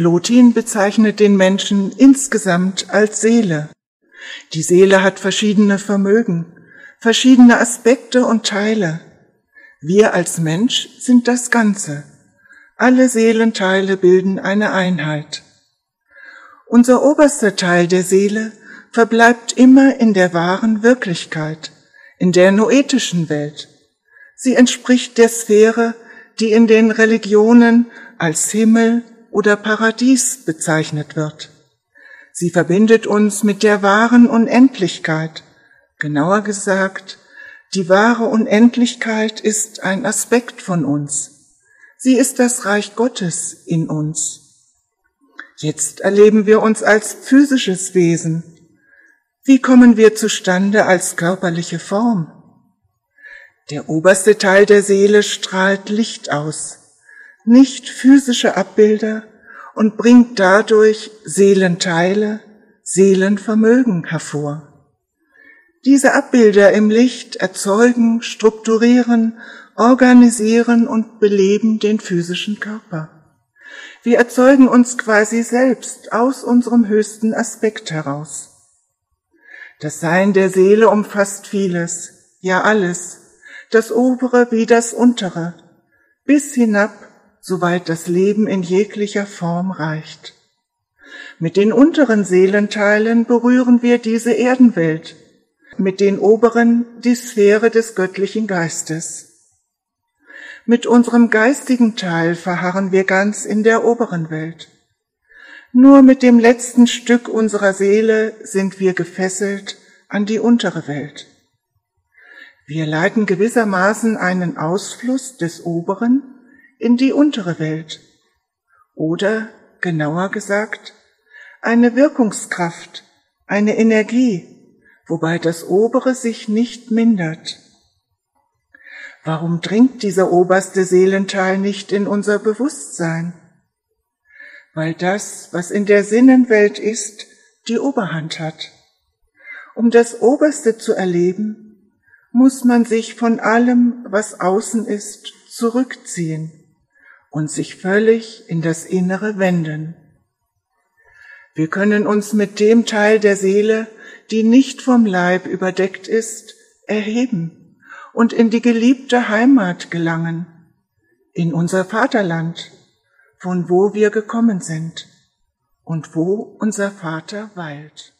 Plotin bezeichnet den Menschen insgesamt als Seele. Die Seele hat verschiedene Vermögen, verschiedene Aspekte und Teile. Wir als Mensch sind das Ganze. Alle Seelenteile bilden eine Einheit. Unser oberster Teil der Seele verbleibt immer in der wahren Wirklichkeit, in der noetischen Welt. Sie entspricht der Sphäre, die in den Religionen als Himmel oder Paradies bezeichnet wird. Sie verbindet uns mit der wahren Unendlichkeit. Genauer gesagt, die wahre Unendlichkeit ist ein Aspekt von uns. Sie ist das Reich Gottes in uns. Jetzt erleben wir uns als physisches Wesen. Wie kommen wir zustande als körperliche Form? Der oberste Teil der Seele strahlt Licht aus, nicht physische Abbilder und bringt dadurch Seelenteile, Seelenvermögen hervor. Diese Abbilder im Licht erzeugen, strukturieren, organisieren und beleben den physischen Körper. Wir erzeugen uns quasi selbst aus unserem höchsten Aspekt heraus. Das Sein der Seele umfasst vieles, ja alles, das obere wie das untere, bis hinab, soweit das Leben in jeglicher Form reicht. Mit den unteren Seelenteilen berühren wir diese Erdenwelt, mit den oberen die Sphäre des göttlichen Geistes. Mit unserem geistigen Teil verharren wir ganz in der oberen Welt. Nur mit dem letzten Stück unserer Seele sind wir gefesselt an die untere Welt. Wir leiten gewissermaßen einen Ausfluss des oberen in die untere Welt oder, genauer gesagt, eine Wirkungskraft, eine Energie, wobei das obere sich nicht mindert. Warum dringt dieser oberste Seelenteil nicht in unser Bewusstsein? Weil das, was in der Sinnenwelt ist, die Oberhand hat. Um das Oberste zu erleben, muss man sich von allem, was außen ist, zurückziehen und sich völlig in das Innere wenden. Wir können uns mit dem Teil der Seele, die nicht vom Leib überdeckt ist, erheben und in die geliebte Heimat gelangen, in unser Vaterland, von wo wir gekommen sind und wo unser Vater weilt.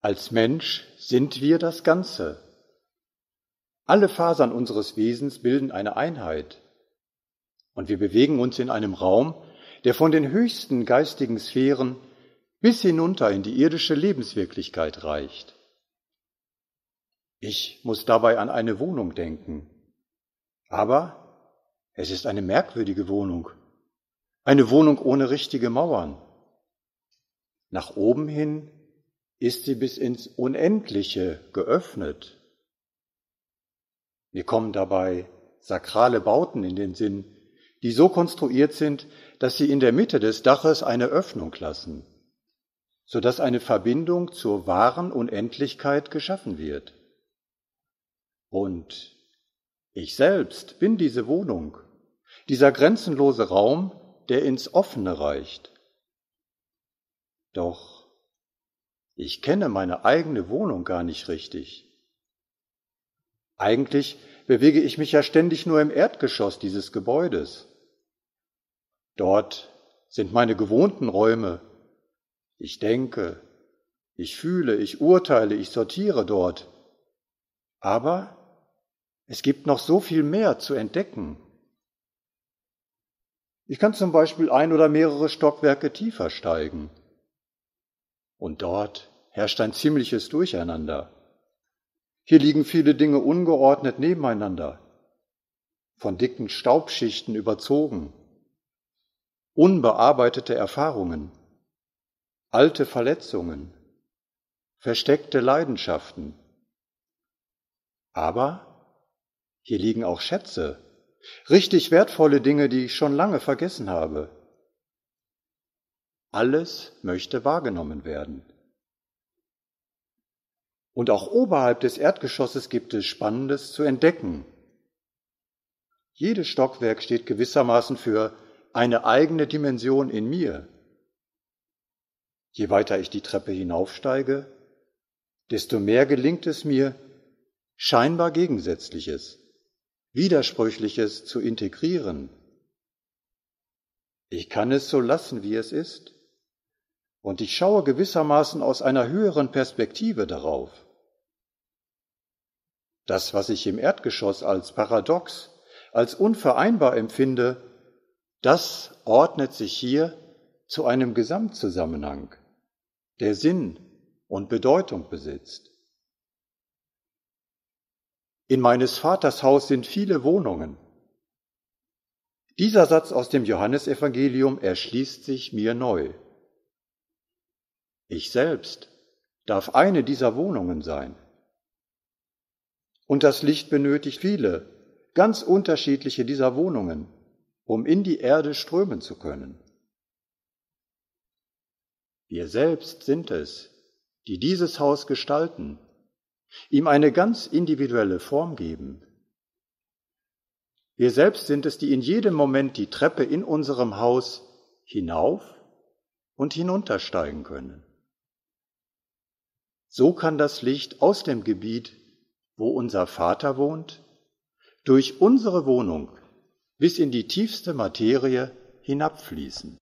Als Mensch sind wir das Ganze. Alle Fasern unseres Wesens bilden eine Einheit. Und wir bewegen uns in einem Raum, der von den höchsten geistigen Sphären bis hinunter in die irdische Lebenswirklichkeit reicht. Ich muss dabei an eine Wohnung denken. Aber es ist eine merkwürdige Wohnung. Eine Wohnung ohne richtige Mauern. Nach oben hin ist sie bis ins Unendliche geöffnet. Mir kommen dabei sakrale Bauten in den Sinn, die so konstruiert sind, dass sie in der Mitte des Daches eine Öffnung lassen, so dass eine Verbindung zur wahren Unendlichkeit geschaffen wird. Und ich selbst bin diese Wohnung, dieser grenzenlose Raum, der ins Offene reicht. Doch ich kenne meine eigene Wohnung gar nicht richtig. Eigentlich bewege ich mich ja ständig nur im Erdgeschoss dieses Gebäudes. Dort sind meine gewohnten Räume. Ich denke, ich fühle, ich urteile, ich sortiere dort. Aber es gibt noch so viel mehr zu entdecken. Ich kann zum Beispiel ein oder mehrere Stockwerke tiefer steigen. Und dort herrscht ein ziemliches Durcheinander. Hier liegen viele Dinge ungeordnet nebeneinander, von dicken Staubschichten überzogen, unbearbeitete Erfahrungen, alte Verletzungen, versteckte Leidenschaften. Aber hier liegen auch Schätze, richtig wertvolle Dinge, die ich schon lange vergessen habe. Alles möchte wahrgenommen werden. Und auch oberhalb des Erdgeschosses gibt es Spannendes zu entdecken. Jedes Stockwerk steht gewissermaßen für eine eigene Dimension in mir. Je weiter ich die Treppe hinaufsteige, desto mehr gelingt es mir, scheinbar Gegensätzliches Widersprüchliches zu integrieren. Ich kann es so lassen, wie es ist, und ich schaue gewissermaßen aus einer höheren Perspektive darauf. Das, was ich im Erdgeschoss als paradox, als unvereinbar empfinde, das ordnet sich hier zu einem Gesamtzusammenhang, der Sinn und Bedeutung besitzt. In meines Vaters Haus sind viele Wohnungen. Dieser Satz aus dem Johannesevangelium erschließt sich mir neu. Ich selbst darf eine dieser Wohnungen sein. Und das Licht benötigt viele, ganz unterschiedliche dieser Wohnungen, um in die Erde strömen zu können. Wir selbst sind es, die dieses Haus gestalten ihm eine ganz individuelle Form geben. Wir selbst sind es, die in jedem Moment die Treppe in unserem Haus hinauf und hinuntersteigen können. So kann das Licht aus dem Gebiet, wo unser Vater wohnt, durch unsere Wohnung bis in die tiefste Materie hinabfließen.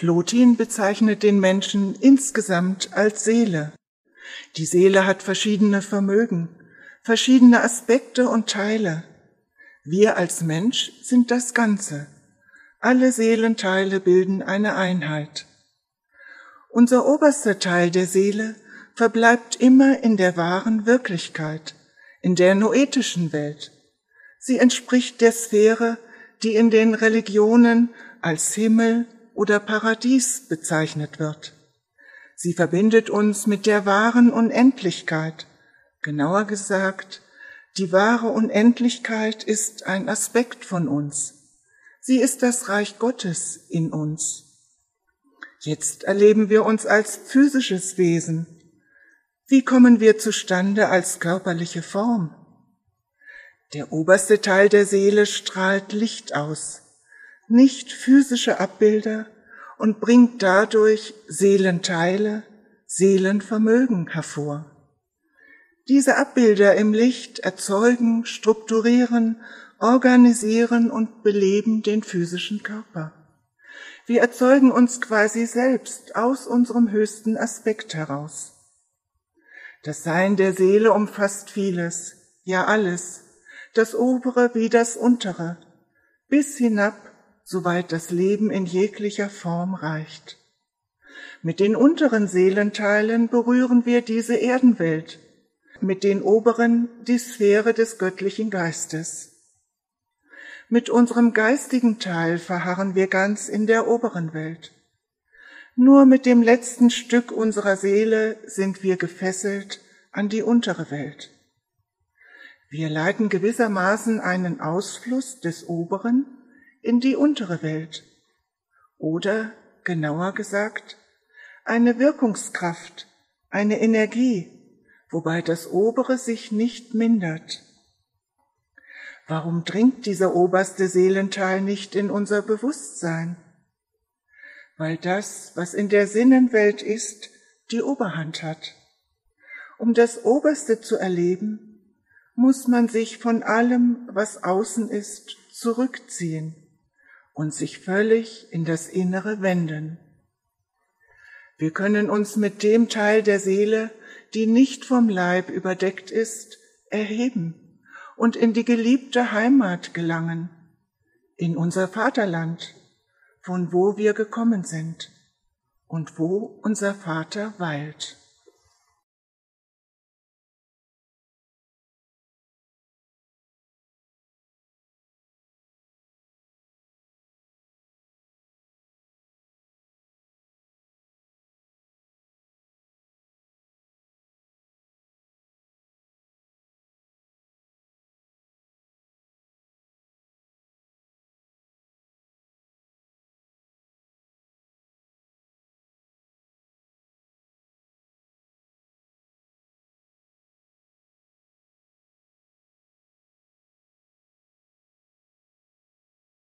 Plotin bezeichnet den Menschen insgesamt als Seele. Die Seele hat verschiedene Vermögen, verschiedene Aspekte und Teile. Wir als Mensch sind das Ganze. Alle Seelenteile bilden eine Einheit. Unser oberster Teil der Seele verbleibt immer in der wahren Wirklichkeit, in der noetischen Welt. Sie entspricht der Sphäre, die in den Religionen als Himmel oder Paradies bezeichnet wird. Sie verbindet uns mit der wahren Unendlichkeit. Genauer gesagt, die wahre Unendlichkeit ist ein Aspekt von uns. Sie ist das Reich Gottes in uns. Jetzt erleben wir uns als physisches Wesen. Wie kommen wir zustande als körperliche Form? Der oberste Teil der Seele strahlt Licht aus, nicht physische Abbilder und bringt dadurch Seelenteile, Seelenvermögen hervor. Diese Abbilder im Licht erzeugen, strukturieren, organisieren und beleben den physischen Körper. Wir erzeugen uns quasi selbst aus unserem höchsten Aspekt heraus. Das Sein der Seele umfasst vieles, ja alles, das obere wie das untere, bis hinab, soweit das Leben in jeglicher Form reicht. Mit den unteren Seelenteilen berühren wir diese Erdenwelt, mit den oberen die Sphäre des göttlichen Geistes. Mit unserem geistigen Teil verharren wir ganz in der oberen Welt. Nur mit dem letzten Stück unserer Seele sind wir gefesselt an die untere Welt. Wir leiten gewissermaßen einen Ausfluss des oberen in die untere Welt oder, genauer gesagt, eine Wirkungskraft, eine Energie, wobei das obere sich nicht mindert. Warum dringt dieser oberste Seelenteil nicht in unser Bewusstsein? Weil das, was in der Sinnenwelt ist, die Oberhand hat. Um das Oberste zu erleben, muss man sich von allem, was außen ist, zurückziehen und sich völlig in das Innere wenden. Wir können uns mit dem Teil der Seele, die nicht vom Leib überdeckt ist, erheben und in die geliebte Heimat gelangen, in unser Vaterland, von wo wir gekommen sind und wo unser Vater weilt.